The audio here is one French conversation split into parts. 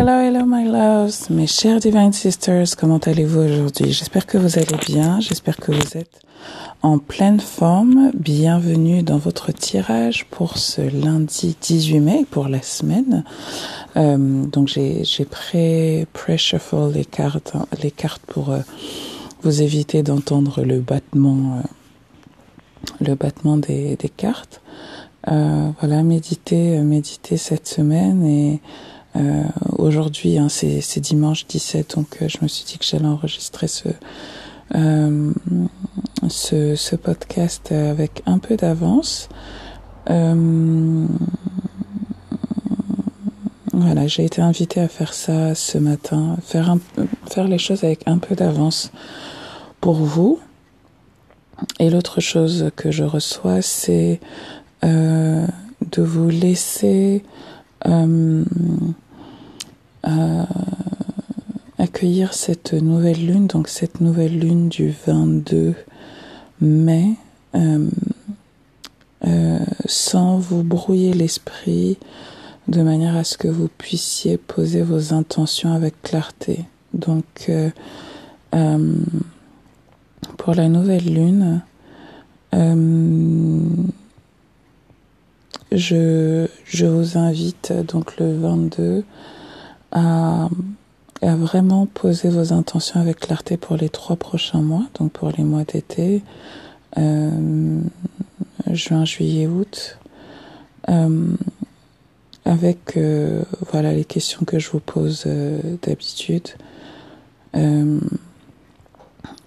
Hello, hello, my loves, mes chers Divine Sisters, comment allez-vous aujourd'hui? J'espère que vous allez bien, j'espère que vous êtes en pleine forme. Bienvenue dans votre tirage pour ce lundi 18 mai, pour la semaine. Euh, donc j'ai j'ai pré shuffle les cartes, les cartes pour euh, vous éviter d'entendre le battement, euh, le battement des, des cartes. Voilà, méditer, méditer cette semaine et euh, aujourd'hui, hein, c'est, dimanche 17, donc euh, je me suis dit que j'allais enregistrer ce, euh, ce, ce, podcast avec un peu d'avance. Euh, voilà, j'ai été invitée à faire ça ce matin, faire, un, faire les choses avec un peu d'avance pour vous. Et l'autre chose que je reçois, c'est euh, de vous laisser accueillir cette nouvelle lune, donc cette nouvelle lune du 22 mai, euh, euh, sans vous brouiller l'esprit, de manière à ce que vous puissiez poser vos intentions avec clarté. Donc, euh, euh pour la nouvelle lune, je, vous invite donc le 22 à, vraiment poser vos intentions avec clarté pour les trois prochains mois, donc pour les mois d'été, euh, juin, juillet, août, euh, avec euh, voilà les questions que je vous pose euh, d'habitude. Euh,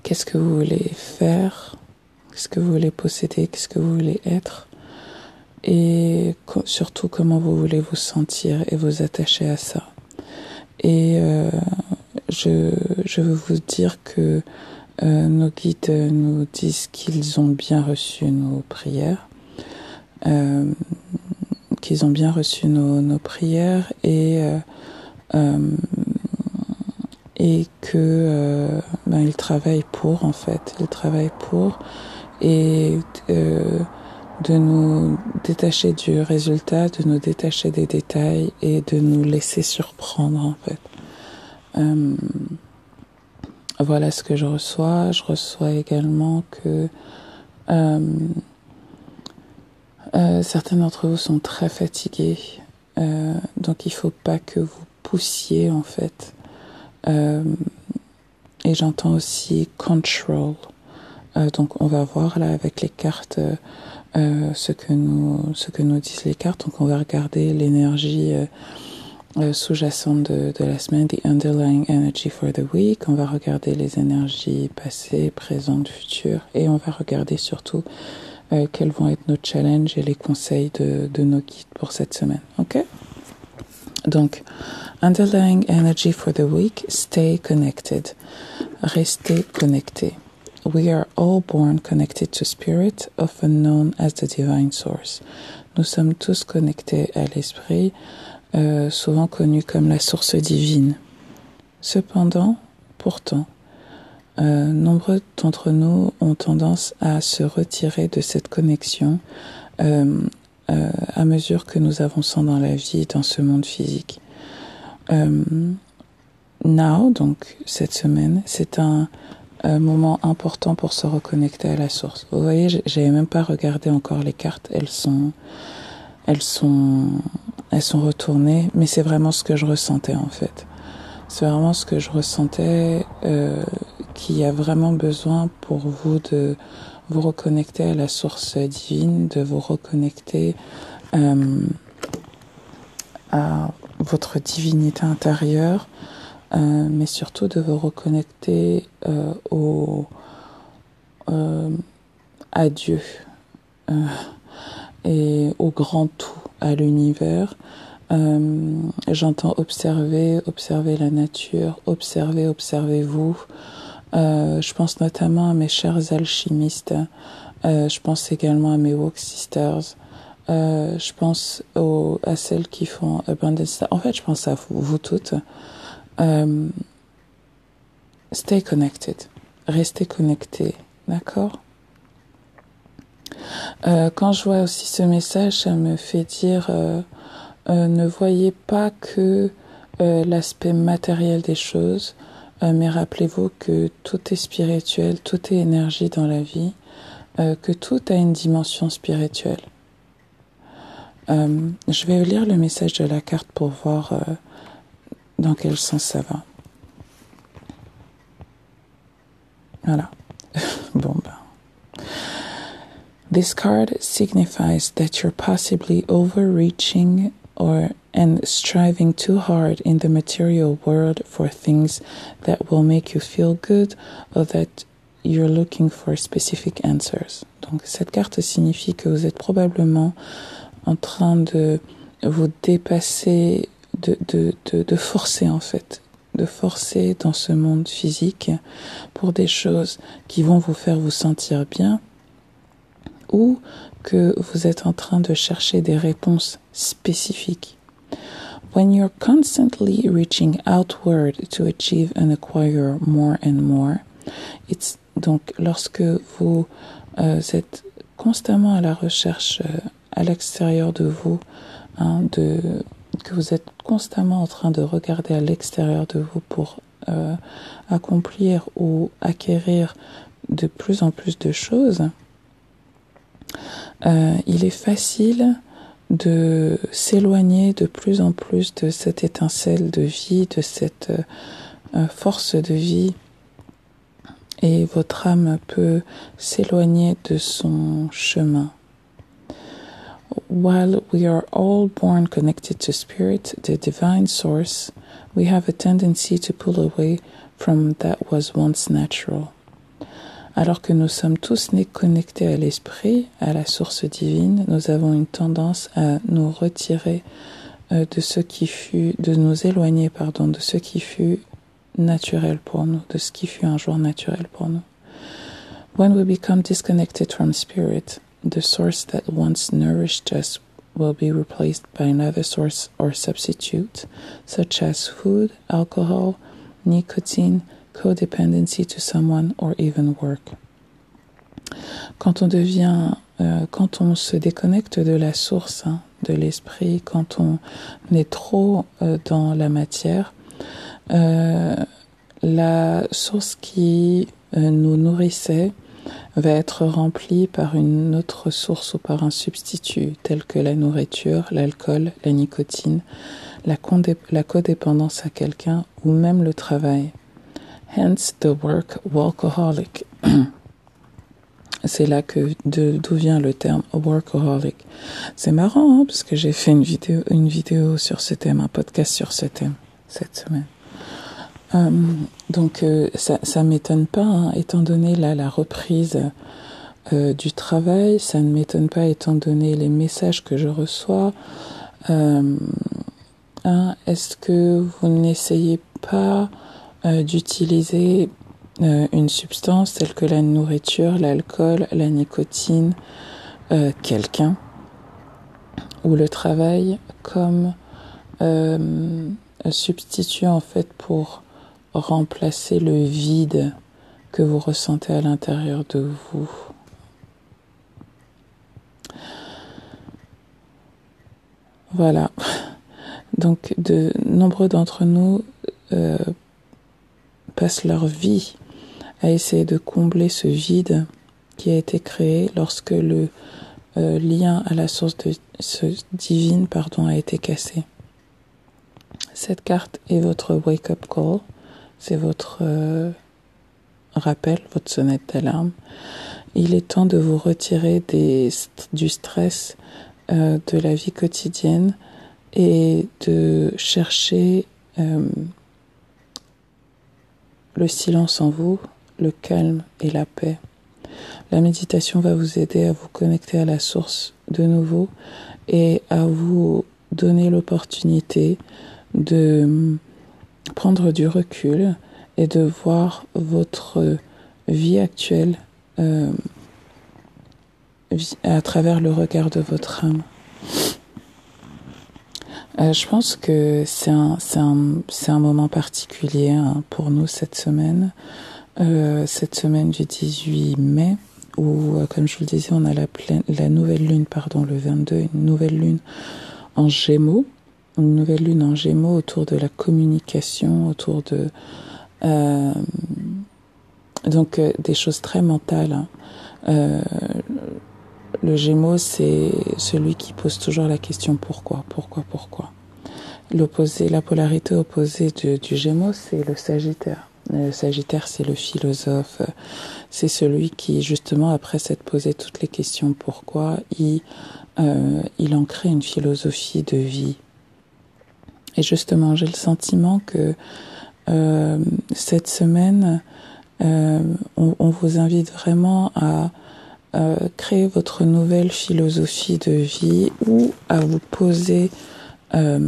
qu'est-ce que vous voulez faire? Qu'est-ce que vous voulez posséder? Qu'est-ce que vous voulez être? Et surtout comment vous voulez vous sentir et vous attacher à ça. Et euh, je, je veux vous dire que euh, nos guides nous disent qu'ils ont bien reçu nos prières, euh, qu'ils ont bien reçu nos, nos prières et euh, euh, et que euh, ben, ils travaillent pour en fait, ils travaillent pour et de nous détacher du résultat, de nous détacher des détails et de nous laisser surprendre en fait. Euh, voilà ce que je reçois. Je reçois également que euh, euh, certains d'entre vous sont très fatigués, donc il faut pas que vous poussiez en fait. Et j'entends aussi control. Donc on va voir là avec les cartes euh, ce que nous ce que nous disent les cartes. Donc on va regarder l'énergie euh, euh, sous-jacente de, de la semaine, the underlying energy for the week. On va regarder les énergies passées, présentes, futures, et on va regarder surtout euh, quels vont être nos challenges et les conseils de, de nos guides pour cette semaine. Ok? Donc, underlying energy for the week, stay connected. Restez connecté. We are all born connected to spirit, often known as the divine source. Nous sommes tous connectés à l'esprit, euh, souvent connu comme la source divine. Cependant, pourtant, euh, nombreux d'entre nous ont tendance à se retirer de cette connexion euh, euh à mesure que nous avançons dans la vie, dans ce monde physique. Euh, now, donc cette semaine, c'est un un moment important pour se reconnecter à la source. Vous voyez, j'avais même pas regardé encore les cartes. Elles sont, elles sont, elles sont retournées, mais c'est vraiment ce que je ressentais en fait. C'est vraiment ce que je ressentais, euh, qu'il y a vraiment besoin pour vous de vous reconnecter à la source divine, de vous reconnecter euh, à votre divinité intérieure, euh, mais surtout de vous reconnecter euh, au, euh, à Dieu euh, et au grand tout, à l'univers. Euh, j'entends observer, observer la nature, observer, observez-vous. je pense notamment à mes chers alchimistes. je pense également à mes Walk Sisters. je pense aux, à celles qui font Abundance. En fait, je pense à vous, vous toutes. Euh, stay connected. Restez connecté. D'accord? Euh, Quand je vois aussi ce message, ça me fait dire euh, ne voyez pas que l'aspect matériel des choses, mais rappelez-vous que tout est spirituel, tout est énergie dans la vie, que tout a une dimension spirituelle. je vais lire le message de la carte pour voir dans quel sens ça va? Voilà. bon ben. This card signifies that you're possibly overreaching or and striving too hard in the material world for things that will make you feel good or that you're looking for specific answers. Donc cette carte signifie que vous êtes probablement en train de vous dépasser, de, forcer en fait, de forcer dans ce monde physique pour des choses qui vont vous faire vous sentir bien ou que vous êtes en train de chercher des réponses spécifiques. When you're constantly reaching outward to achieve and acquire more and more, it's donc lorsque vous euh, êtes constamment à la recherche euh, à l'extérieur de vous, hein, de que vous êtes constamment en train de regarder à l'extérieur de vous pour euh, accomplir ou acquérir de plus en plus de choses, euh, il est facile de s'éloigner de plus en plus de cette étincelle de vie, de cette euh, force de vie, et votre âme peut s'éloigner de son chemin. While we are all born connected to Spirit, the divine source, we have a tendency to pull away from that was once natural. Alors que nous sommes tous nés connectés à l'esprit, à la source divine, nous avons une tendance à nous retirer euh, de ce qui fut, de nous éloigner, pardon, de ce qui fut naturel pour nous, de ce qui fut un jour naturel pour nous. When we become disconnected from spirit, the source that once nourished us will be replaced by another source or substitute, such as food, alcohol, nicotine, codependency to someone or even work. Quand on devient, euh, quand on se déconnecte de la source hein, de l'esprit, quand on est trop euh, dans la matière, euh, la source qui euh, nous nourrissait va être remplie par une autre source ou par un substitut tel que la nourriture, l'alcool, la nicotine, la, codépendance à quelqu'un ou même le travail. Hence the work workaholic. C'est là que d'où vient le terme workaholic. C'est marrant hein, parce que j'ai fait une vidéo, une vidéo sur ce thème, un podcast sur ce thème cette semaine. Euh, donc euh, ça, ça m'étonne pas, hein, étant donné là la reprise euh, du travail, ça ne m'étonne pas étant donné les messages que je reçois. Euh, hein, Est-ce que vous n'essayez pas euh, d'utiliser une substance telle que la nourriture, l'alcool, la nicotine, quelqu'un ou le travail comme substitut en fait pour remplacer le vide que vous ressentez à l'intérieur de vous. Voilà. Donc de nombreux d'entre nous euh, passent leur vie à essayer de combler ce vide qui a été créé lorsque le euh, lien à la source de, ce divine pardon, a été cassé. Cette carte est votre wake-up call, c'est votre euh, rappel, votre sonnette d'alarme. Il est temps de vous retirer des, du stress euh, de la vie quotidienne et de chercher le silence en vous, le calme et la paix. La méditation va vous aider à vous connecter à la source de nouveau et à vous donner l'opportunité de prendre du recul et de voir votre vie actuelle euh, à travers le regard de votre âme. Euh, je pense que c'est un, un, un moment particulier hein, pour nous cette semaine, euh, cette semaine du 18 mai, où, euh, comme je vous le disais, on a la, pleine, la nouvelle lune, pardon, le 22, une nouvelle lune en Gémeaux. Une nouvelle lune en Gémeaux autour de la communication, autour de donc des choses très mentales. Hein. le Gémeaux, c'est celui qui pose toujours la question pourquoi, pourquoi, pourquoi. L'opposé, la polarité opposée du, Gémeaux, c'est le Sagittaire. Le Sagittaire, c'est le philosophe, c'est celui qui, justement, après s'être posé toutes les questions pourquoi, il, euh, il en crée une philosophie de vie. Et justement, j'ai le sentiment que euh, cette semaine, euh, on, on, vous invite vraiment à euh, créer votre nouvelle philosophie de vie ou à vous poser euh,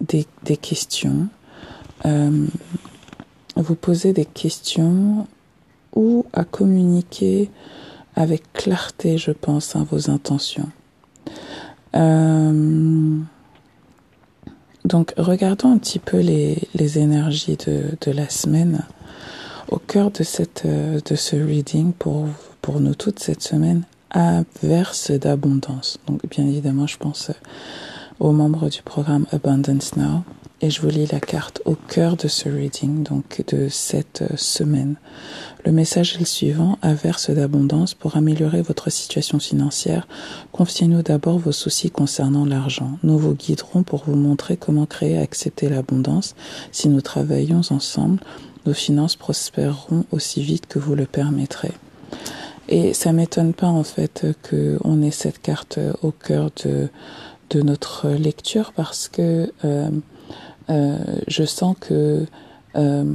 des, des, questions. Euh, vous poser des questions ou à communiquer avec clarté, je pense, à vos intentions. Euh, donc, regardons un petit peu les, les énergies de, de, la semaine. Au cœur de, cette, de ce reading, pour, pour nous toutes cette semaine, averse d'abondance. Donc, bien évidemment, je pense aux membres du programme Abundance Now et je vous lis la carte au cœur de ce reading, donc de cette euh, semaine. Le message est le suivant, averse d'abondance pour améliorer votre situation financière. Confiez-nous d'abord vos soucis concernant l'argent. Nous vous guiderons pour vous montrer comment créer et accepter l'abondance. Si nous travaillons ensemble, nos finances prospéreront aussi vite que vous le permettrez. Et ça m'étonne pas en fait que on ait cette carte au cœur de de notre lecture parce que euh, euh, je sens que euh,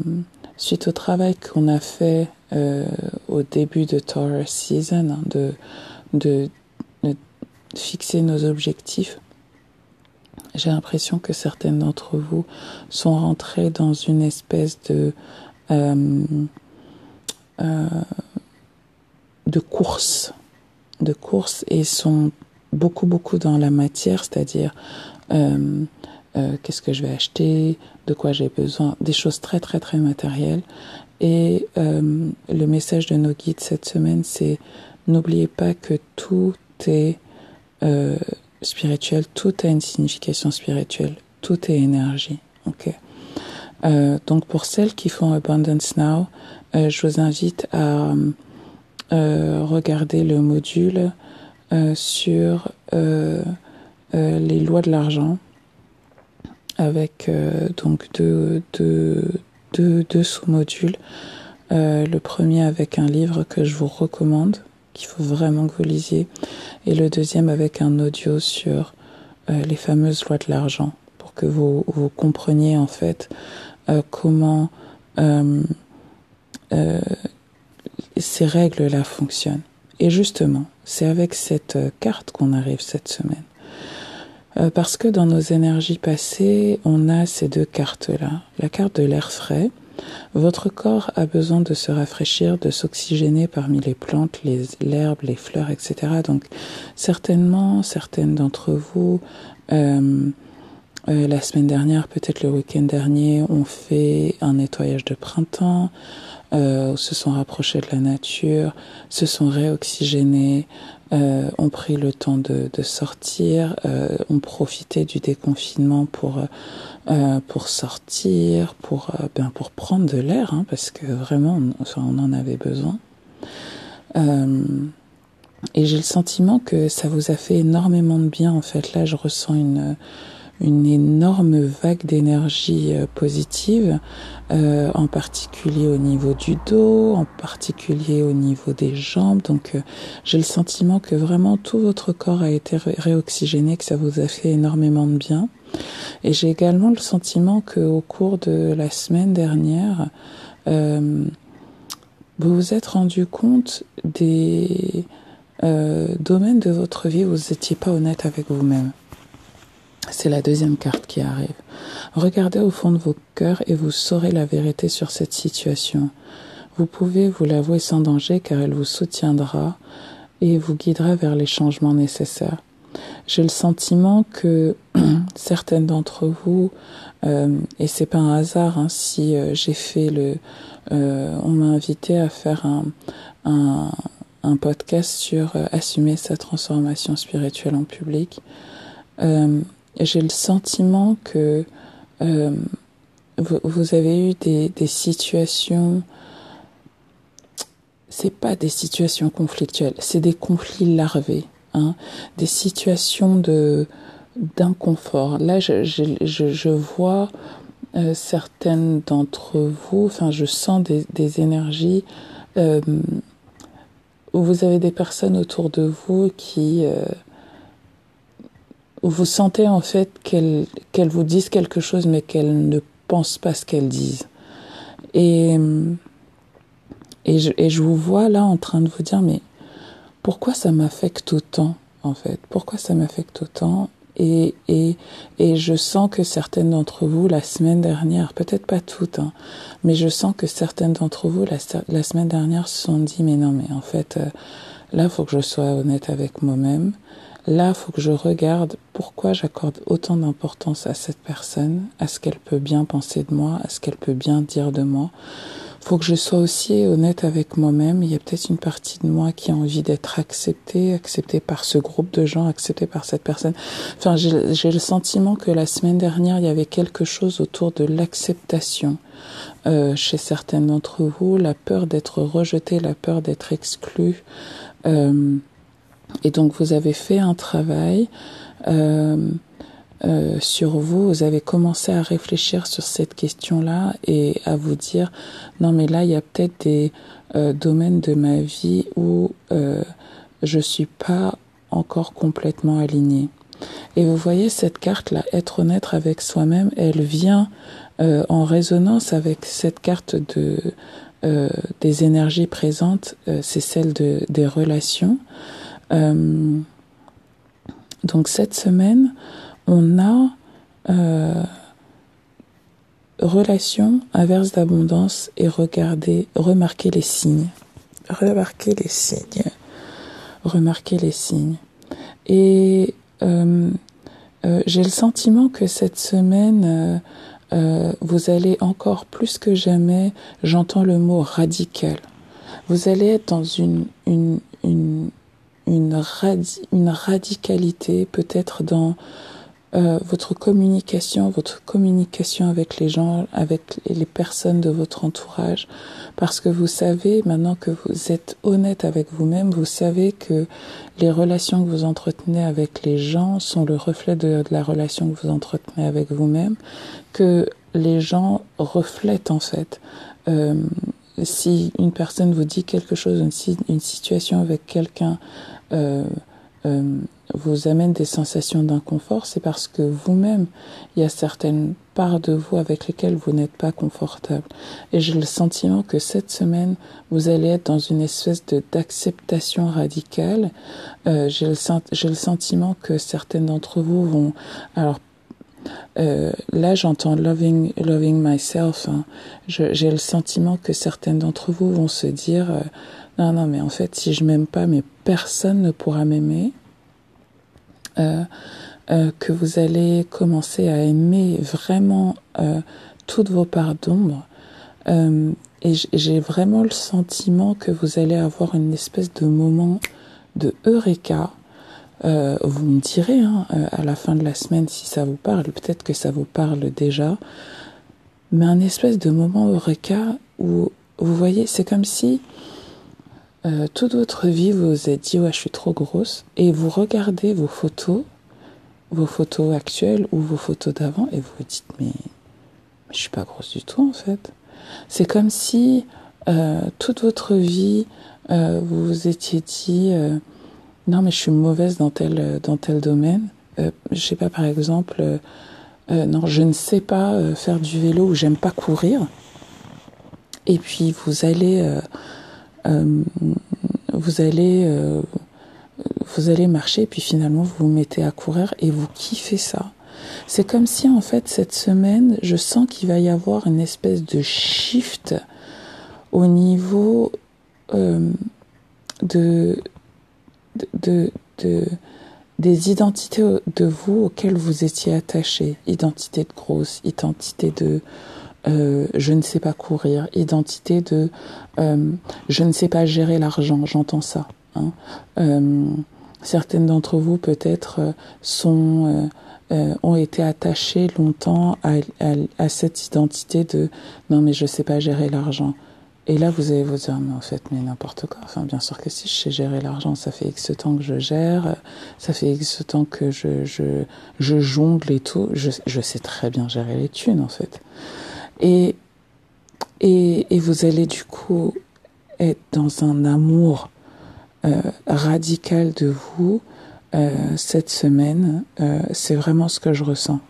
suite au travail qu'on a fait euh, au début de Taurus Season, hein, de, de, de, fixer nos objectifs, j'ai l'impression que certaines d'entre vous sont rentrées dans une espèce de de course, de course et sont beaucoup beaucoup dans la matière, c'est-à-dire euh, euh, qu'est-ce que je vais acheter, de quoi j'ai besoin, des choses très très très matérielles. Et euh, le message de nos guides cette semaine, c'est n'oubliez pas que tout est euh, spirituel, tout a une signification spirituelle, tout est énergie. Ok. Euh, donc pour celles qui font Abundance Now, euh, je vous invite à euh, regarder le module sur les lois de l'argent avec euh, donc deux, deux, deux, deux sous-modules. Euh, le premier avec un livre que je vous recommande, qu'il faut vraiment que vous lisiez, et le deuxième avec un audio sur euh, les fameuses lois de l'argent, pour que vous, vous compreniez en fait comment ces règles-là fonctionnent. Et justement, c'est avec cette carte qu'on arrive cette semaine. Euh, parce que dans nos énergies passées, on a ces deux cartes-là. La carte de l'air frais. Votre corps a besoin de se rafraîchir, de s'oxygéner parmi les plantes, les l'herbe, les fleurs, etc. Donc certainement, certaines d'entre vous, euh, euh, la semaine dernière, peut-être le week-end dernier, ont fait un nettoyage de printemps, euh, se sont rapprochés de la nature, se sont réoxygénés, euh, ont pris le temps de, de sortir, euh, ont profité du déconfinement pour euh, pour sortir, pour euh, bien pour prendre de l'air, hein, parce que vraiment, on, enfin, on en avait besoin. Euh, et j'ai le sentiment que ça vous a fait énormément de bien. En fait, là, je ressens une une énorme vague d'énergie euh, positive, euh, en particulier au niveau du dos, en particulier au niveau des jambes. Donc euh, j'ai le sentiment que vraiment tout votre corps a été ré réoxygéné, que ça vous a fait énormément de bien. Et j'ai également le sentiment que au cours de la semaine dernière, euh, vous vous êtes rendu compte des euh, domaines de votre vie où vous n'étiez pas honnête avec vous-même. C'est la deuxième carte qui arrive. Regardez au fond de vos cœurs et vous saurez la vérité sur cette situation. Vous pouvez vous l'avouer sans danger car elle vous soutiendra et vous guidera vers les changements nécessaires. J'ai le sentiment que certaines d'entre vous, euh, et c'est pas un hasard hein, si euh, j'ai fait le, euh, on m'a invité à faire un, un, podcast sur euh, assumer sa transformation spirituelle en public. J'ai le sentiment que euh, vous, vous, avez eu des, des situations c'est pas des situations conflictuelles, c'est des conflits larvés, hein, des situations de d'inconfort. Là, je, je, je, vois euh, certaines d'entre vous, enfin, je sens des, des énergies euh, où vous avez des personnes autour de vous qui euh, où vous sentez en fait qu'elles qu'elles vous disent quelque chose, mais qu'elles ne pensent pas ce qu'elles disent. Et et je, et je vous vois là en train de vous dire, mais pourquoi ça m'affecte autant, en fait? Pourquoi ça m'affecte autant? Et, et, et je sens que certaines d'entre vous, la semaine dernière, peut-être pas toutes, hein, mais je sens que certaines d'entre vous, la, la, semaine dernière, se sont dit, mais non, mais en fait, euh, là, il faut que je sois honnête avec moi-même. Là, faut que je regarde pourquoi j'accorde autant d'importance à cette personne, à ce qu'elle peut bien penser de moi, à ce qu'elle peut bien dire de moi faut que je sois aussi honnête avec moi-même. Il y a peut-être une partie de moi qui a envie d'être acceptée, acceptée par ce groupe de gens, acceptée par cette personne. Enfin, j'ai le sentiment que la semaine dernière, il y avait quelque chose autour de l'acceptation euh, chez certaines d'entre vous, la peur d'être rejeté, la peur d'être exclu. Euh, et donc, vous avez fait un travail. Euh, euh, sur vous, vous avez commencé à réfléchir sur cette question-là et à vous dire non mais là il y a peut-être des euh, domaines de ma vie où euh, je suis pas encore complètement alignée. Et vous voyez cette carte là, être honnête avec soi-même, elle vient euh, en résonance avec cette carte de des énergies présentes, c'est celle de des relations. Donc cette semaine, on a euh, relation inverse d'abondance et regarder, remarquer les signes. Remarquer les signes. Remarquer les signes. Et euh, euh, j'ai le sentiment que cette semaine, vous allez encore plus que jamais, j'entends le mot radical. Vous allez être dans une, une, une radicalité, peut-être dans euh, votre communication, votre communication avec les gens, avec les personnes de votre entourage, parce que vous savez, maintenant que vous êtes honnête avec vous-même, vous savez que les relations que vous entretenez avec les gens sont le reflet de, la relation que vous entretenez avec vous-même, que les gens reflètent en fait. Euh, si une personne vous dit quelque chose, une, situation avec quelqu'un, euh, euh, vous amène des sensations d'inconfort, c'est parce que vous-même, il y a certaines parts de vous avec lesquelles vous n'êtes pas confortable. Et j'ai le sentiment que cette semaine, vous allez être dans une espèce d'acceptation radicale. Euh, j'ai le, le sentiment que certaines d'entre vous vont, alors euh, là, j'entends loving, loving myself. Hein. J'ai le sentiment que certaines d'entre vous vont se dire, euh, non, non, mais en fait, si je m'aime pas, mais personne ne pourra m'aimer. Euh, euh, que vous allez commencer à aimer vraiment toutes vos parts d'ombre. et j'ai vraiment le sentiment que vous allez avoir une espèce de moment de eureka. Vous me direz hein, à la fin de la semaine si ça vous parle, peut-être que ça vous parle déjà, mais un espèce de moment eureka où vous voyez, c'est comme si euh, toute votre vie, vous vous êtes dit, ouais, je suis trop grosse, et vous regardez vos photos, vos photos actuelles ou vos photos d'avant, et vous vous dites, mais, je suis pas grosse du tout, en fait. C'est comme si euh, toute votre vie, euh, vous vous étiez dit, euh, non, mais je suis mauvaise dans tel, dans tel domaine. Euh, je sais pas, par exemple, non, je ne sais pas faire du vélo ou j'aime pas courir. Et puis vous allez euh, vous allez euh, vous allez marcher puis finalement vous vous mettez à courir et vous kiffez ça. C'est comme si en fait cette semaine, je sens qu'il va y avoir une espèce de shift au niveau euh, de, de, de, des identités de vous auxquelles vous étiez attaché. Identité de grosse, identité de euh, je ne sais pas courir, identité de euh, je ne sais pas gérer l'argent, j'entends ça. Hein. Euh, certaines d'entre vous peut-être sont ont été attachées longtemps à, cette identité de non mais je sais pas gérer l'argent. Et là, vous allez vous dire, mais en fait, mais n'importe quoi. Enfin, bien sûr que si je sais gérer l'argent, ça fait X temps que je gère, ça fait X temps que je, je, je jongle et tout. Je, je sais très bien gérer les thunes, en fait. Et, et, et vous allez du coup être dans un amour euh, radical de vous euh, cette semaine. Euh, c'est vraiment ce que je ressens.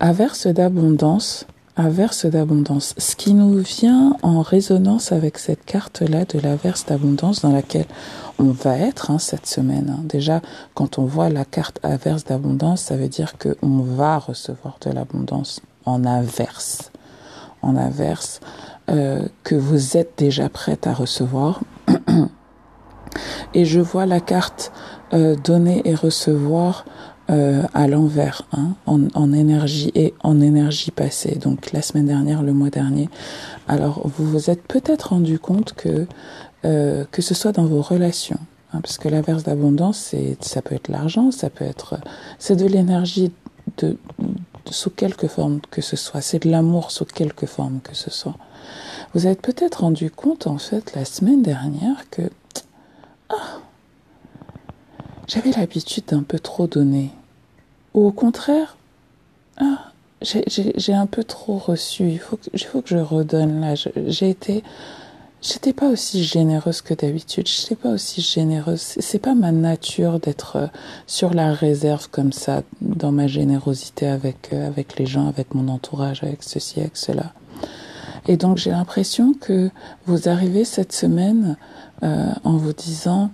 Averse d'abondance, averse d'abondance. Ce qui nous vient en résonance avec cette carte-là de l'averse d'abondance dans laquelle on va être hein, cette semaine. Hein. Déjà, quand on voit la carte averse d'abondance, ça veut dire qu'on va recevoir de l'abondance en averse. En averse, euh, que vous êtes déjà prête à recevoir. Et je vois la carte euh, donner et recevoir euh, à l'envers, hein, en, énergie et en énergie passée. Donc la semaine dernière, le mois dernier. Alors vous vous êtes peut-être rendu compte que euh, que ce soit dans vos relations, hein, parce que l'averse d'abondance, ça peut être l'argent, ça peut être c'est de l'énergie sous quelque forme que ce soit, c'est de l'amour sous quelque forme que ce soit. Vous êtes peut-être rendu compte en fait la semaine dernière que ah, j'avais l'habitude d'un peu trop donner. Ou au contraire, ah, j'ai un peu trop reçu. Il faut que, il faut que je redonne là. J'ai été, j'étais pas aussi généreuse que d'habitude. J'étais pas aussi généreuse. C'est pas ma nature d'être euh, sur la réserve comme ça dans ma générosité avec euh, avec les gens, avec mon entourage, avec ceci, avec cela. Et donc j'ai l'impression que vous arrivez cette semaine euh, en vous disant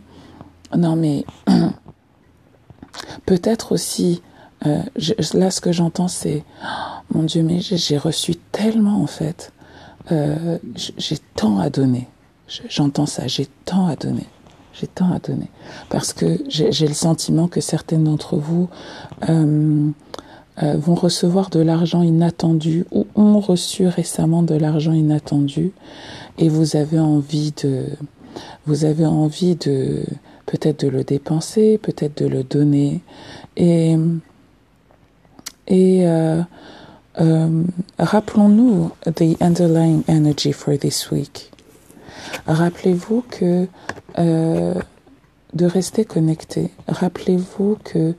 non mais peut-être aussi, euh, je, là ce que j'entends c'est, oh, mon Dieu, mais j'ai reçu tellement en fait, euh, j'ai tant à donner. J'entends ça, j'ai tant à donner. J'ai tant à donner. Parce que j'ai le sentiment que certaines d'entre vous euh, euh, vont recevoir de l'argent inattendu ou ont reçu récemment de l'argent inattendu et vous avez envie de, vous avez envie de, peut-être de le dépenser, peut-être de le donner. Et, et euh, euh, rappelons-nous the underlying energy for this week. Rappelez-vous que euh, de rester connecté. Rappelez-vous que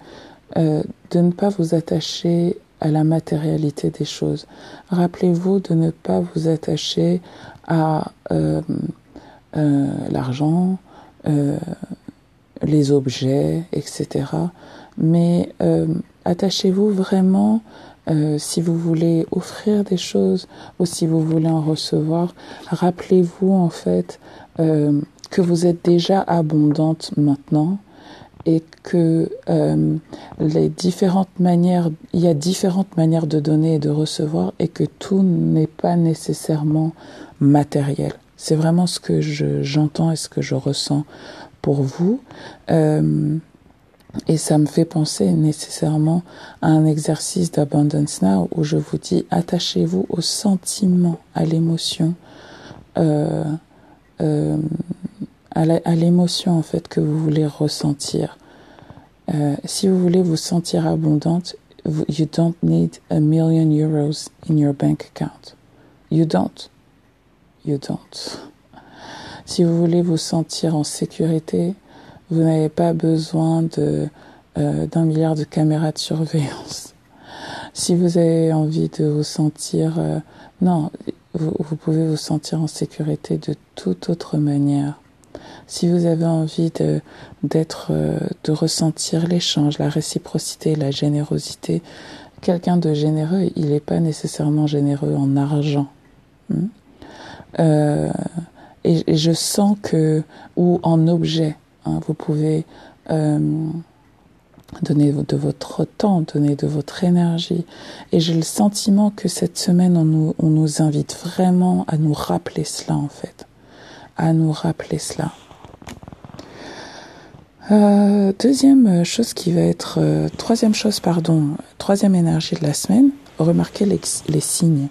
de ne pas vous attacher à la matérialité des choses. Rappelez-vous de ne pas vous attacher à l'argent, les objets, etc. Mais attachez-vous vraiment, euh, si vous voulez offrir des choses ou si vous voulez en recevoir, rappelez-vous en fait euh, que vous êtes déjà abondante maintenant et que euh, les différentes manières, il y a différentes manières de donner et de recevoir et que tout n'est pas nécessairement matériel. C'est vraiment ce que j'entends et ce que je ressens pour vous. Et ça me fait penser nécessairement à un exercice d'Abundance Now où je vous dis attachez-vous au sentiment, à l'émotion, euh, euh, à l'émotion en fait que vous voulez ressentir. Euh, si vous voulez vous sentir abondante, you don't need a million euros in your bank account. You don't. You don't. Si vous voulez vous sentir en sécurité, vous n'avez pas besoin de euh, d'un milliard de caméras de surveillance. Si vous avez envie de vous sentir euh, non, vous, vous, pouvez vous sentir en sécurité de toute autre manière. Si vous avez envie de d'être euh, de ressentir l'échange, la réciprocité, la générosité, quelqu'un de généreux, il n'est pas nécessairement généreux en argent. Hmm? Euh, et, et, je sens que, ou en objet, hein, vous pouvez euh, donner de votre temps, donner de votre énergie. Et j'ai le sentiment que cette semaine, on nous, invite vraiment à nous rappeler cela, en fait. À nous rappeler cela. Euh, deuxième chose qui va être, euh, troisième chose, pardon, troisième énergie de la semaine, remarquez les, signes.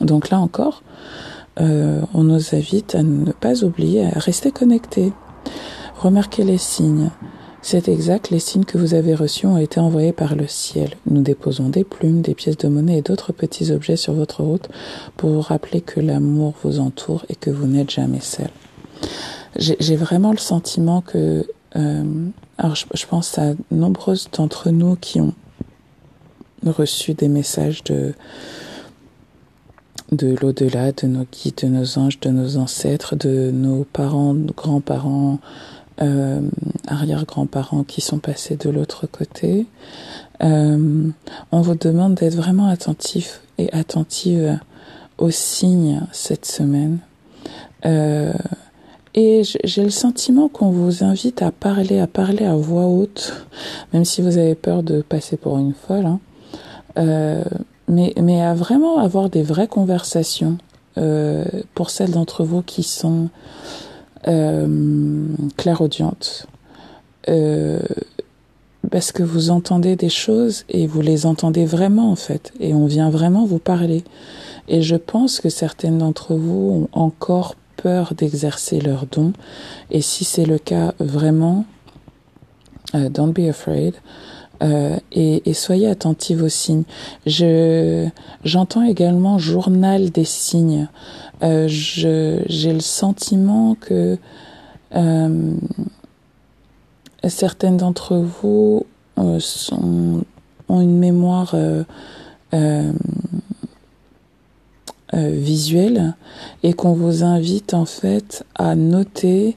Donc là encore, on nous invite à ne pas oublier, à rester connecté. Remarquez les signes. C'est exact, les signes que vous avez reçus ont été envoyés par le ciel. Nous déposons des plumes, des pièces de monnaie et d'autres petits objets sur votre route pour vous rappeler que l'amour vous entoure et que vous n'êtes jamais seul. J'ai vraiment le sentiment que, euh, alors je, je, pense à nombreuses d'entre nous qui ont reçu des messages de de l'au-delà, de nos guides, de nos anges, de nos ancêtres, de nos parents, grands-parents, euh, arrière-grands-parents qui sont passés de l'autre côté. Euh, on vous demande d'être vraiment attentif et attentive aux signes cette semaine. Euh, et j'ai le sentiment qu'on vous invite à parler, à parler à voix haute, même si vous avez peur de passer pour une folle. Hein. Mais, mais à vraiment avoir des vraies conversations euh, pour celles d'entre vous qui sont euh, clairaudientes. Euh, parce que vous entendez des choses et vous les entendez vraiment en fait, et on vient vraiment vous parler. Et je pense que certaines d'entre vous ont encore peur d'exercer leurs dons, et si c'est le cas vraiment, uh, don't be afraid. Euh, et, et, soyez attentifs aux signes. Je j'entends également journal des signes. Euh, je j'ai le sentiment que euh, certaines d'entre vous euh, sont, ont une mémoire euh, euh, visuelle et qu'on vous invite en fait à noter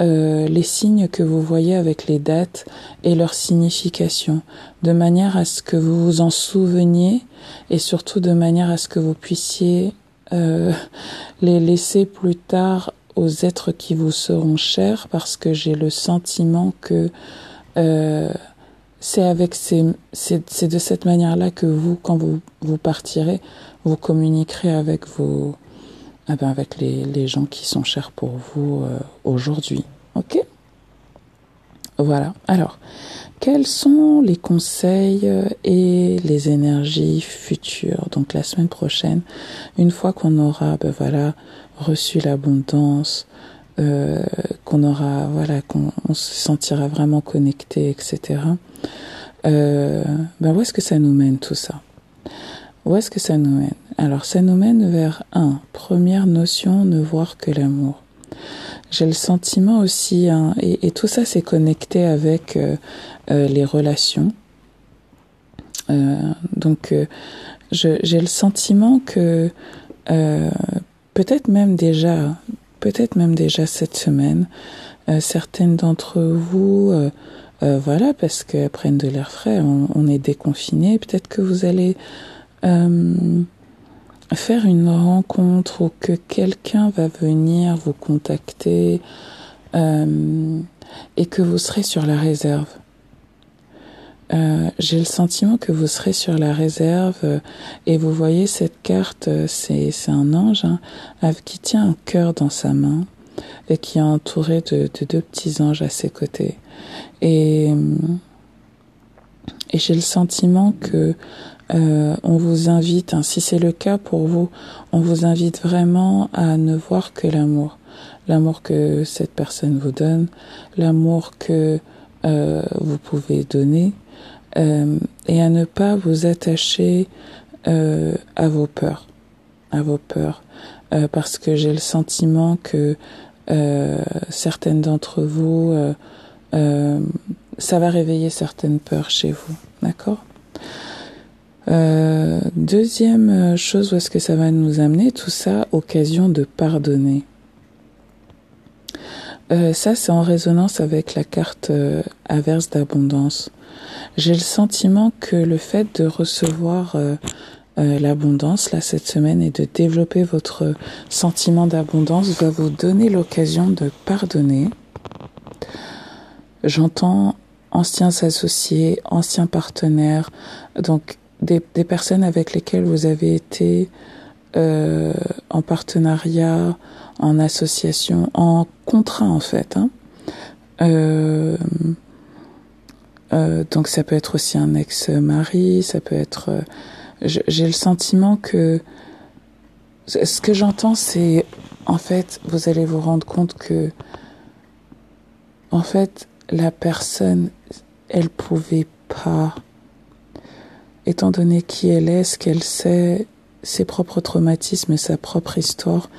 euh, les signes que vous voyez avec les dates et leur signification, de manière à ce que vous vous en souveniez et surtout de manière à ce que vous puissiez euh, les laisser plus tard aux êtres qui vous seront chers, parce que j'ai le sentiment que euh, c'est avec ces, c'est de cette manière-là que vous, quand vous vous partirez, vous communiquerez avec vos ah ben avec les, les, gens qui sont chers pour vous euh, aujourd'hui. Ok? Voilà. Alors, quels sont les conseils euh, et les énergies futures? Donc la semaine prochaine, une fois qu'on aura, ben voilà, reçu l'abondance, euh, qu'on aura, voilà, qu'on se sentira vraiment connecté, etc. Ben où est-ce que ça nous mène tout ça? Où est-ce que ça nous mène? Alors ça nous mène vers un, première notion, ne voir que l'amour. J'ai le sentiment aussi, hein, et, tout ça c'est connecté avec euh, euh, les relations. Euh, donc j'ai le sentiment que peut-être même déjà, peut-être même déjà cette semaine, certaines d'entre vous, voilà, parce qu'elles prennent de l'air frais, on, on est déconfiné, peut-être que vous allez faire une rencontre ou que quelqu'un va venir vous contacter euh, et que vous serez sur la réserve. Euh, J'ai le sentiment que vous serez sur la réserve euh, et vous voyez cette carte, c'est un ange hein, qui tient un cœur dans sa main et qui est entouré de, de deux petits anges à ses côtés. Et, et j'ai le sentiment que euh, on vous invite, hein, si c'est le cas pour vous, on vous invite vraiment à ne voir que l'amour. L'amour que cette personne vous donne, l'amour que euh, vous pouvez donner, euh, et à ne pas vous attacher euh, à vos peurs, à vos peurs, euh, parce que j'ai le sentiment que euh, certaines d'entre vous, ça va réveiller certaines peurs chez vous, d'accord? Euh, deuxième chose, où est-ce que ça va nous amener Tout ça, occasion de pardonner. Euh, ça, c'est en résonance avec la carte euh, averse d'abondance. J'ai le sentiment que le fait de recevoir euh, euh, l'abondance là cette semaine et de développer votre sentiment d'abondance va vous donner l'occasion de pardonner. J'entends anciens associés, anciens partenaires, donc des, des, personnes avec lesquelles vous avez été euh, en partenariat, en association, en contrat en fait. Hein. Euh, euh, donc ça peut être aussi un ex-mari, ça peut être... Euh, j'ai le sentiment que ce que j'entends, c'est en fait, vous allez vous rendre compte que en fait, la personne, elle pouvait pas, étant donné qui elle est, ce qu'elle sait, ses propres traumatismes, sa propre histoire,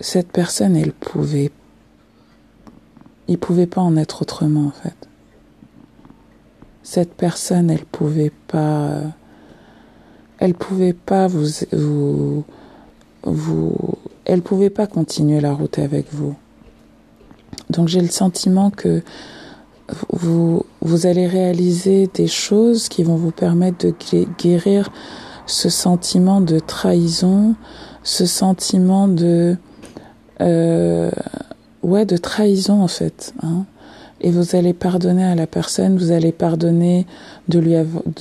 cette personne, elle pouvait, il pouvait pas en être autrement, en fait. Cette personne, elle pouvait pas, elle pouvait pas vous, vous, vous, elle pouvait pas continuer la route avec vous. Donc j'ai le sentiment que vous, vous allez réaliser des choses qui vont vous permettre de guérir ce sentiment de trahison, ce sentiment de euh, ouais de trahison en fait. Hein. Et vous allez pardonner à la personne, vous allez pardonner de lui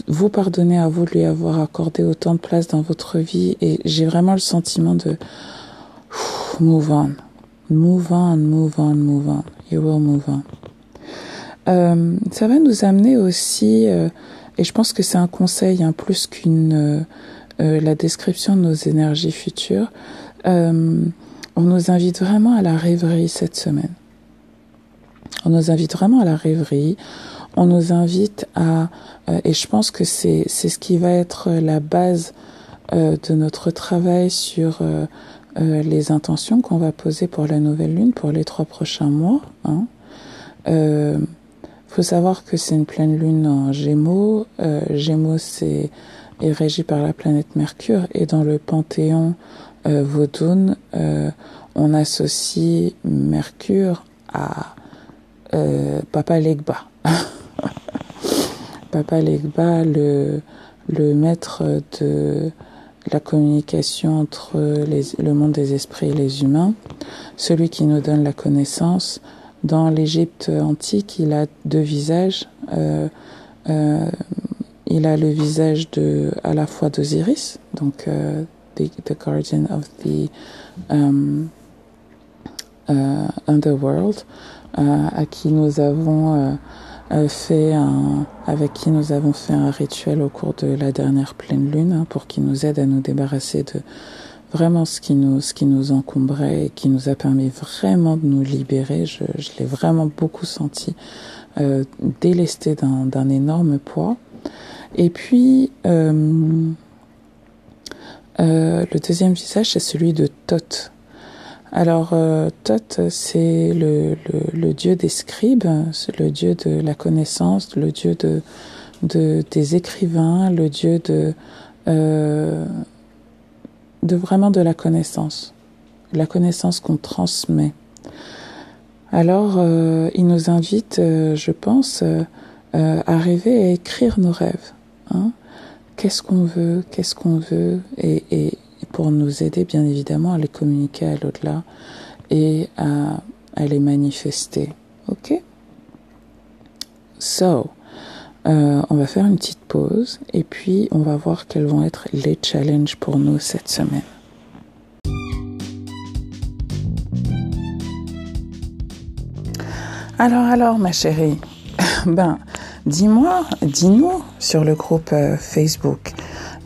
vous pardonner à vous de lui avoir accordé autant de place dans votre vie. Et j'ai vraiment le sentiment de move on, move on, move on, move on. You will move on. Euh, ça va nous amener aussi, euh, et je pense que c'est un conseil hein, plus qu'une euh, euh, la description de nos énergies futures. Euh, on nous invite vraiment à la rêverie cette semaine. On nous invite vraiment à la rêverie. On nous invite à, et je pense que c'est c'est ce qui va être la base de notre travail sur les intentions qu'on va poser pour la nouvelle lune pour les trois prochains mois. Hein. Euh, faut savoir que c'est une pleine lune en Gémeaux. Euh, Gémeaux, c'est est régi par la planète Mercure et dans le panthéon euh, euh, on associe Mercure à euh, Papa Legba. Papa Legba, le, maître de la communication entre le monde des esprits et les humains, celui qui nous donne la connaissance, dans l'Égypte antique, il a deux visages. Euh, euh, il a le visage de, à la fois d'Osiris, donc euh, the, guardian of the um, uh, underworld, qui nous avons fait un, avec qui nous avons fait un rituel au cours de la dernière pleine lune hein, pour qu'il nous aide à nous débarrasser de vraiment ce qui nous, ce qui nous encombrait et qui nous a permis vraiment de nous libérer. Je, je l'ai vraiment beaucoup senti euh, délesté d'un énorme poids. Et puis, euh, euh, le deuxième visage, c'est celui de Thoth. Alors, euh, Thoth, c'est le, le, dieu des scribes, c'est le dieu de la connaissance, le dieu de, de des écrivains, le dieu de de vraiment de la connaissance, la connaissance qu'on transmet. Alors, euh, il nous invite, euh, je pense, euh, à rêver et à écrire nos rêves. Hein. Qu'est-ce qu'on veut, qu'est-ce qu'on veut, et, et, pour nous aider, bien évidemment, à les communiquer à l'au-delà et à, à les manifester. Ok? So, euh, on va faire une petite pause et puis on va voir quels vont être les challenges pour nous cette semaine. Alors, alors, ma chérie, ben, dis-moi, dis-nous sur le groupe euh, Facebook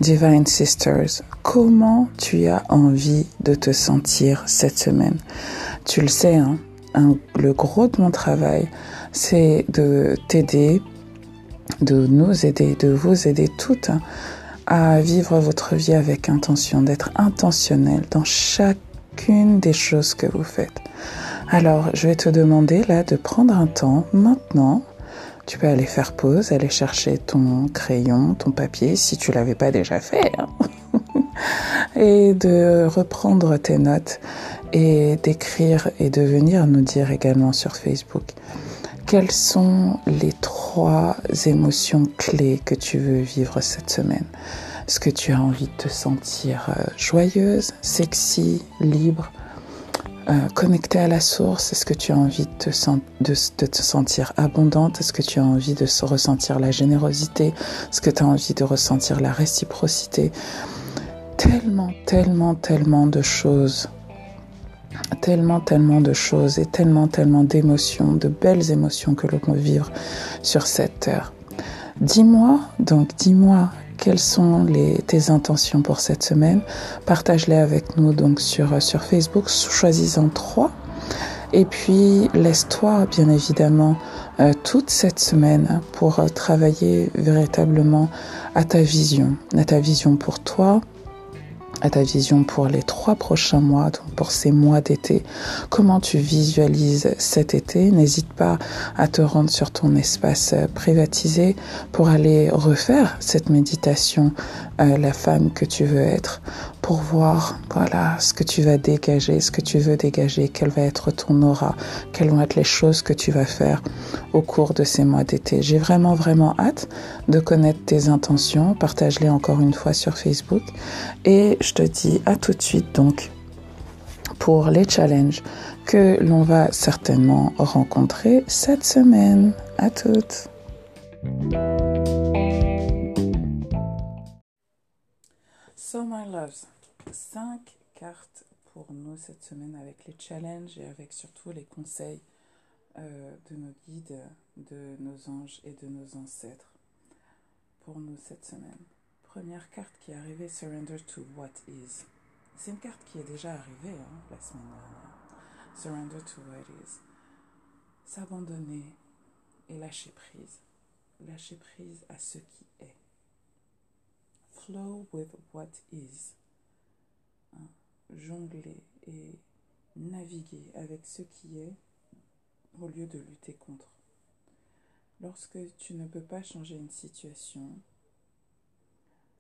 Divine Sisters, comment tu as envie de te sentir cette semaine? Tu le sais, hein, le gros de mon travail, c'est de t'aider de nous aider, de vous aider toutes à vivre votre vie avec intention, d'être intentionnel dans chacune des choses que vous faites. Alors, je vais te demander là de prendre un temps maintenant. Tu peux aller faire pause, aller chercher ton crayon, ton papier, si tu l'avais pas déjà fait, hein. et de reprendre tes notes et d'écrire et de venir nous dire également sur Facebook quelles sont les trois émotions clés que tu veux vivre cette semaine? Est-ce que tu as envie de te sentir euh, joyeuse, sexy, libre, euh, connectée à la source? Est-ce que tu as envie de te, de, de te sentir abondante? Est-ce que tu as envie de ressentir la générosité? Est-ce que tu as envie de ressentir la réciprocité? Tellement, tellement, tellement de choses tellement, tellement de choses et tellement, tellement d'émotions, de belles émotions que l'on peut vivre sur cette terre. Dis-moi, donc dis-moi quelles sont les, tes intentions pour cette semaine. Partage-les avec nous donc sur, sur Facebook, choisis-en trois. Et puis, laisse-toi, bien évidemment, euh, toute cette semaine pour travailler véritablement à ta vision, à ta vision pour toi, à ta vision pour les trois prochains mois, donc pour ces mois d'été. Comment tu visualises cet été? N'hésite pas à te rendre sur ton espace euh, privatisé pour aller refaire cette méditation, la femme que tu veux être, pour voir voilà ce que tu vas dégager, ce que tu veux dégager, quelle va être ton aura, quelles vont être les choses que tu vas faire au cours de ces mois d'été. J'ai vraiment vraiment hâte de connaître tes intentions. Partage-les encore une fois sur Facebook et je te dis à tout de suite donc pour les challenges que l'on va certainement rencontrer cette semaine. À toutes. So my loves, 5 cartes pour nous cette semaine avec les challenges et avec surtout les conseils euh, de nos guides, de nos anges et de nos ancêtres pour nous cette semaine. Première carte qui est arrivée, Surrender to What Is. C'est une carte qui est déjà arrivée hein, la semaine dernière. Surrender to What Is. S'abandonner et lâcher prise. Lâcher prise à ce qui est. Flow with what is. Hein, jongler et naviguer avec ce qui est au lieu de lutter contre. Lorsque tu ne peux pas changer une situation,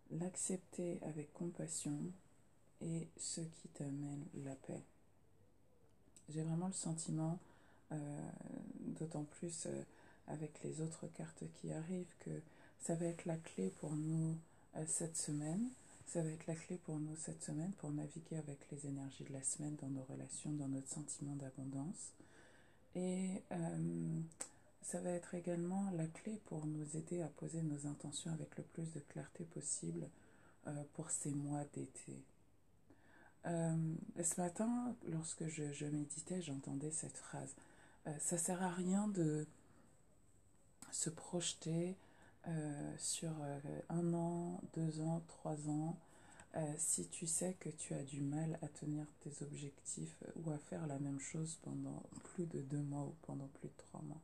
l'accepter avec compassion est ce qui t'amène la paix. J'ai vraiment le sentiment, euh, d'autant plus euh, avec les autres cartes qui arrivent, que ça va être la clé pour nous cette semaine. Ça va être la clé pour nous cette semaine pour naviguer avec les énergies de la semaine dans nos relations, dans notre sentiment d'abondance. Et ça va être également la clé pour nous aider à poser nos intentions avec le plus de clarté possible euh, pour ces mois d'été. Euh, ce matin, lorsque je, méditais, j'entendais cette phrase. Euh, ça sert à rien de se projeter sur un an, deux ans, trois ans, si tu sais que tu as du mal à tenir tes objectifs ou à faire la même chose pendant plus de deux mois ou pendant plus de trois mois.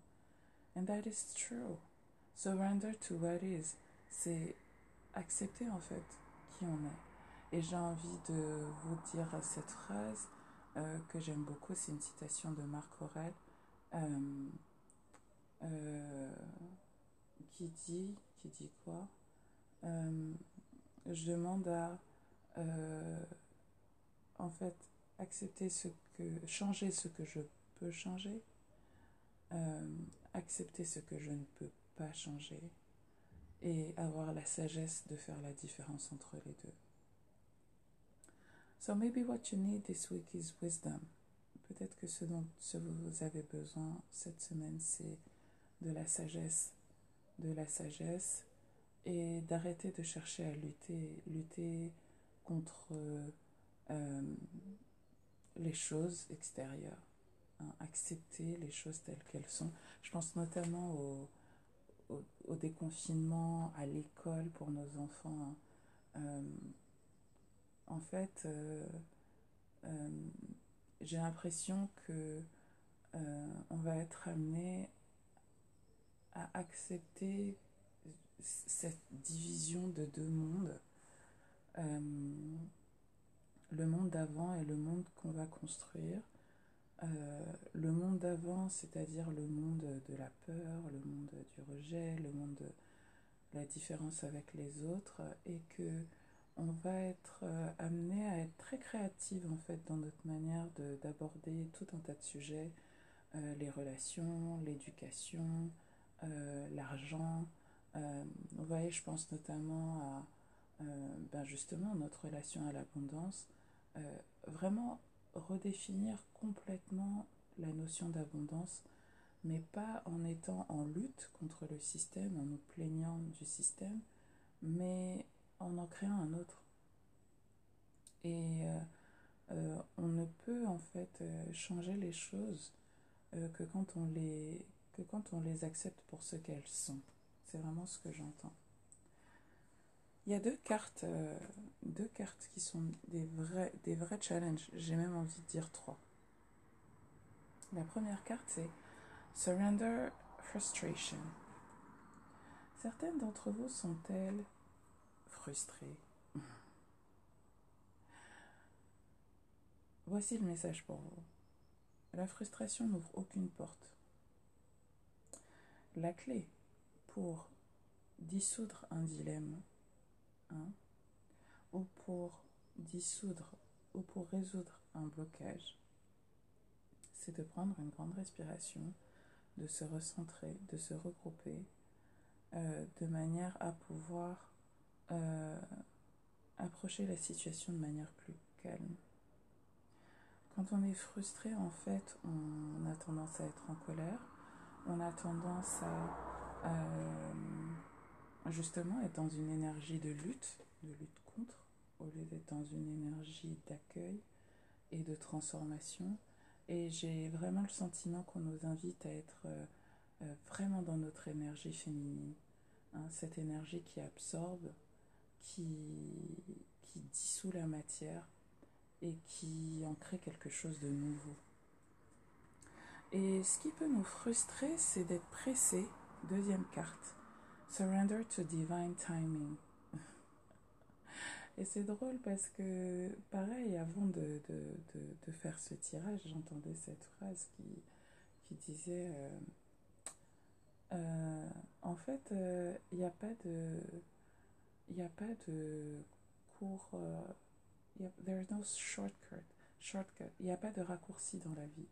And that is true. Surrender to what is. C'est accepter en fait qui on est. Et j'ai envie de vous dire cette phrase euh, que j'aime beaucoup. C'est une citation de Marc Aurel euh, euh, qui dit, qui dit quoi? Je demande à en fait accepter ce que, changer ce que je peux changer accepter ce que je ne peux pas changer et avoir la sagesse de faire la différence entre les deux. So maybe what you need this week is wisdom. Peut-être que ce dont vous avez besoin cette semaine, c'est de la sagesse, de la sagesse et d'arrêter de chercher à lutter, lutter contre euh, les choses extérieures. Hein, accepter les choses telles qu'elles sont. Je pense notamment au, au, déconfinement, à l'école pour nos enfants. Hein. Euh, en fait, euh, euh, j'ai l'impression que on va être amené à accepter cette division de deux mondes, le monde d'avant et le monde qu'on va construire. Euh, le monde d'avant, c'est-à-dire le monde de la peur, le monde du rejet, le monde de la différence avec les autres, et que on va être euh, amené à être très créative en fait dans notre manière d'aborder tout un tas de sujets, euh, les relations, l'éducation, l'argent. vous voyez, je pense notamment à ben justement notre relation à l'abondance. vraiment redéfinir complètement la notion d'abondance, mais pas en étant en lutte contre le système, en nous plaignant du système, mais en en créant un autre. Et euh, euh, on ne peut en fait euh, changer les choses que, quand on les, que quand on les accepte pour ce qu'elles sont. C'est vraiment ce que j'entends. Il y a deux cartes, euh, deux cartes qui sont des vrais, des vrais challenges. J'ai même envie de dire trois. La première carte, c'est Surrender Frustration. Certaines d'entre vous sont-elles frustrées? Voici le message pour vous. La frustration n'ouvre aucune porte. La clé pour dissoudre un dilemme, hein, ou pour dissoudre ou pour résoudre un blocage, c'est de prendre une grande respiration, de se recentrer, de se regrouper, euh, de manière à pouvoir euh, approcher la situation de manière plus calme. Quand on est frustré, en fait, on a tendance à être en colère, on a tendance à euh, justement être dans une énergie de lutte, de lutte contre, au lieu d'être dans une énergie d'accueil et de transformation. Et j'ai vraiment le sentiment qu'on nous invite à être euh, euh, vraiment dans notre énergie féminine, hein, cette énergie qui absorbe, qui, qui dissout la matière et qui en crée quelque chose de nouveau. Et ce qui peut nous frustrer, c'est d'être pressé. Deuxième carte. Surrender to divine timing. Et c'est drôle parce que, pareil, avant de, faire ce tirage, j'entendais cette phrase qui, qui disait euh, euh, En fait, il euh, n'y a pas de. Il n'y a pas de cours. there's no shortcut. Shortcut. Il n'y a pas de raccourci dans la vie.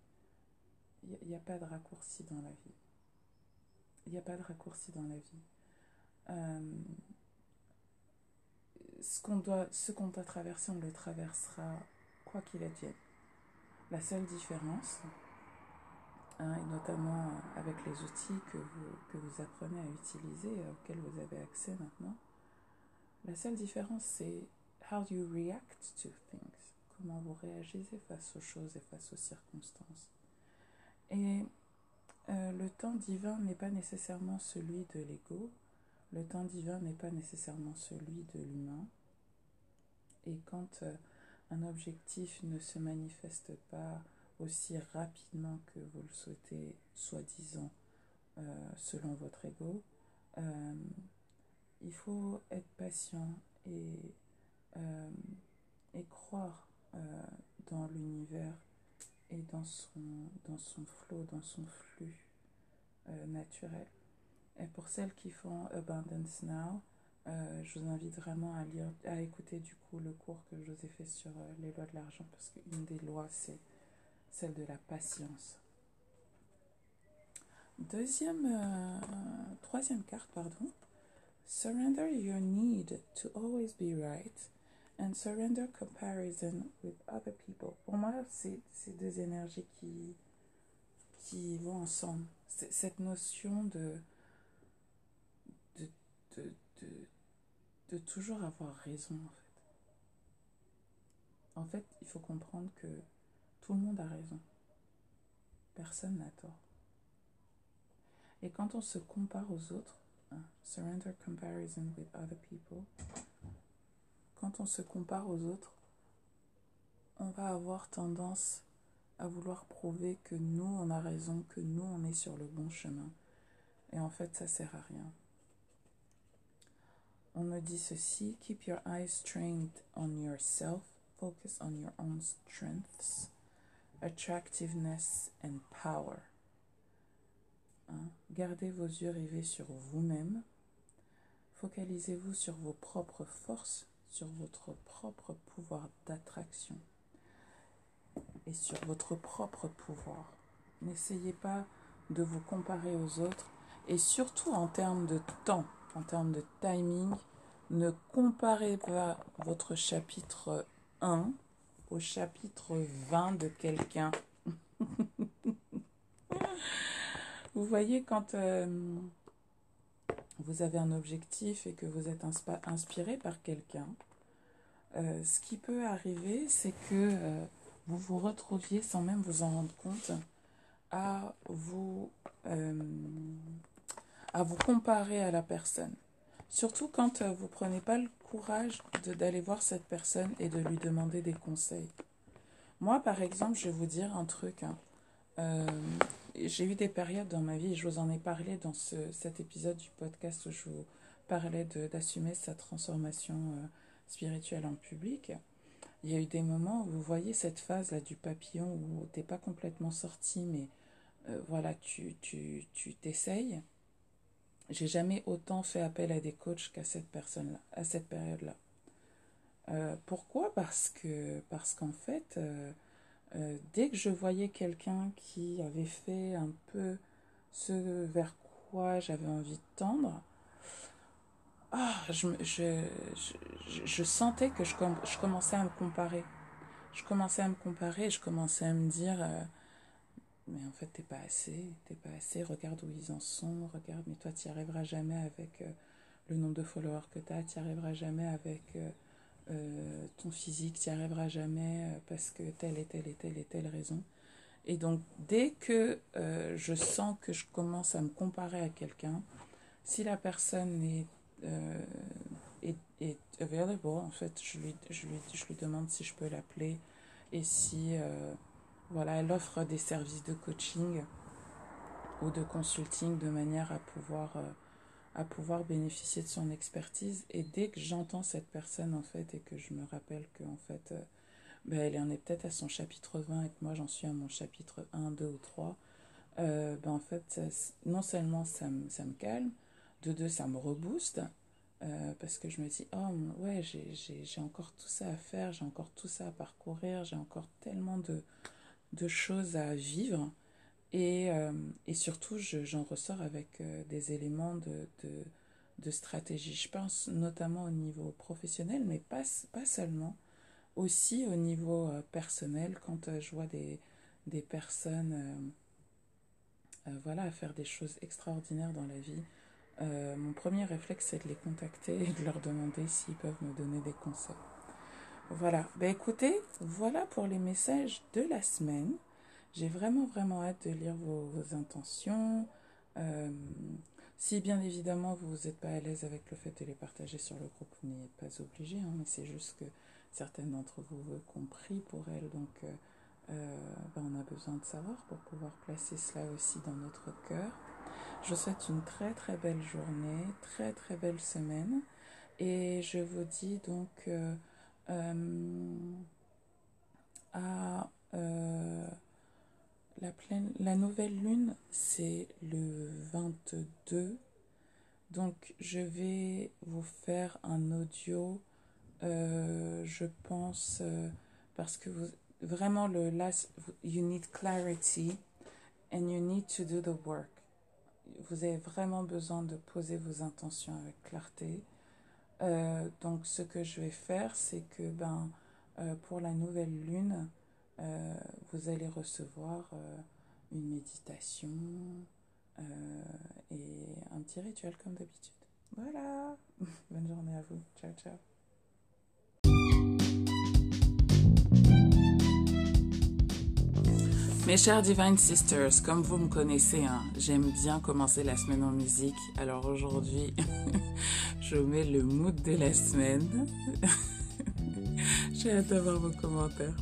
Il n'y a, pas de raccourci dans la vie. Il n'y a pas de raccourci dans la vie ce qu'on doit, ce traverser, on le traversera quoi qu'il advienne. La seule différence, hein, et notamment avec les outils que vous, que vous apprenez à utiliser, auxquels vous avez accès maintenant, la seule différence c'est how you react to things, comment vous réagissez face aux choses et face aux circonstances? Et euh, le temps divin n'est pas nécessairement celui de l'ego, le temps divin n'est pas nécessairement celui de l'humain. Et quand euh, un objectif ne se manifeste pas aussi rapidement que vous le souhaitez, soi-disant, euh, selon votre ego, il faut être patient et, et croire dans l'univers dans son, dans son flot, dans son flux naturel. Et pour celles qui font Abundance Now, euh, je vous invite vraiment à lire, à écouter du coup le cours que je vous ai fait sur euh, les lois de l'argent parce qu'une des lois c'est celle de la patience. Deuxième, euh, troisième carte, pardon. Surrender your need to always be right and surrender comparison with other people. Pour moi, c'est ces deux énergies qui, qui vont ensemble. Cette notion de de, toujours avoir raison en fait. En fait, il faut comprendre que tout le monde a raison. Personne n'a tort. Et quand on se compare aux autres, hein, surrender comparison with other people, quand on se compare aux autres, on va avoir tendance à vouloir prouver que nous, on a raison, que nous, on est sur le bon chemin. Et en fait, ça sert à rien on me dit ceci, keep your eyes trained on yourself, focus on your own strengths, attractiveness and power. Hein? Gardez vos yeux rivés sur vous-même, focalisez-vous sur vos propres forces, sur votre propre pouvoir d'attraction et sur votre propre pouvoir. N'essayez pas de vous comparer aux autres et surtout en termes de temps en termes de timing, ne comparez pas votre chapitre 1 au chapitre 20 de quelqu'un. vous voyez, quand euh, vous avez un objectif et que vous êtes inspiré par quelqu'un, euh, ce qui peut arriver, c'est que euh, vous vous retrouviez sans même vous en rendre compte à vous à vous comparer à la personne. Surtout quand euh, vous prenez pas le courage d'aller voir cette personne et de lui demander des conseils. Moi, par exemple, je vais vous dire un truc. Hein. J'ai eu des périodes dans ma vie, je vous en ai parlé dans ce, cet épisode du podcast où je vous parlais d'assumer sa transformation euh, spirituelle en public. Il y a eu des moments où vous voyez cette phase là du papillon où t'es pas complètement sorti, mais euh, voilà, tu tu tu t'essayes. J'ai jamais autant fait appel à des coachs qu'à cette personne-là, à cette période-là. Euh, pourquoi? Parce que parce qu'en fait, euh, dès que je voyais quelqu'un qui avait fait un peu ce vers quoi j'avais envie de tendre, ah, je, sentais que je, commençais à me comparer. Je commençais à me comparer, je commençais à me dire, euh, mais en fait, t'es pas assez, t'es pas assez, regarde où ils en sont, regarde, mais toi, tu n'y arriveras jamais avec euh, le nombre de followers que tu as, tu n'y arriveras jamais avec euh, ton physique, tu n'y arriveras jamais euh, parce que telle et telle et telle et telle raison. Et donc, dès que euh, je sens que je commence à me comparer à quelqu'un, si la personne est, euh, est, available, en fait, je lui, je, lui, je lui demande si je peux l'appeler et si voilà, elle offre des services de coaching ou de consulting de manière à pouvoir à pouvoir bénéficier de son expertise. Et dès que j'entends cette personne, en fait, et que je me rappelle que, en fait, euh, ben, elle en est peut-être à son chapitre 20 et que moi, j'en suis à mon chapitre 1, 2 ou 3, euh, ben, en fait, ça, non seulement ça me, ça me calme, de deux, ça me rebooste, euh, parce que je me dis, oh, ouais, j'ai encore tout ça à faire, j'ai encore tout ça à parcourir, j'ai encore tellement de, de choses à vivre et, euh, et surtout, j'en ressors avec euh, des éléments de, stratégie. Je pense notamment au niveau professionnel, mais pas, pas seulement. Aussi au niveau euh, personnel, quand je vois des, des personnes voilà, faire des choses extraordinaires dans la vie, mon premier réflexe, c'est de les contacter et de leur demander s'ils peuvent me donner des conseils. Voilà. Ben écoutez, voilà pour les messages de la semaine. J'ai vraiment, vraiment hâte de lire vos, intentions. Euh, si bien évidemment vous n'êtes pas à l'aise avec le fait de les partager sur le groupe, vous n'êtes pas obligé, hein, mais c'est juste que certaines d'entre vous veulent compris pour elles, donc euh, euh, ben on a besoin de savoir pour pouvoir placer cela aussi dans notre cœur. Je vous souhaite une très très belle journée, très très belle semaine, et je vous dis donc à la, nouvelle lune, c'est le 22. Donc, je vais vous faire un audio, euh, je pense, euh, parce que vous, vraiment, le last, you need clarity and you need to do the work. Vous avez vraiment besoin de poser vos intentions avec clarté. Euh, donc, ce que je vais faire, c'est que, ben, pour la nouvelle lune, euh, vous allez recevoir euh, une méditation euh, et un petit rituel comme d'habitude. Voilà, bonne journée à vous. Ciao, ciao. Mes chers Divine Sisters, comme vous me connaissez, hein, j'aime bien commencer la semaine en musique. Alors aujourd'hui, je mets le mood de la semaine. J'ai hâte d'avoir vos commentaires.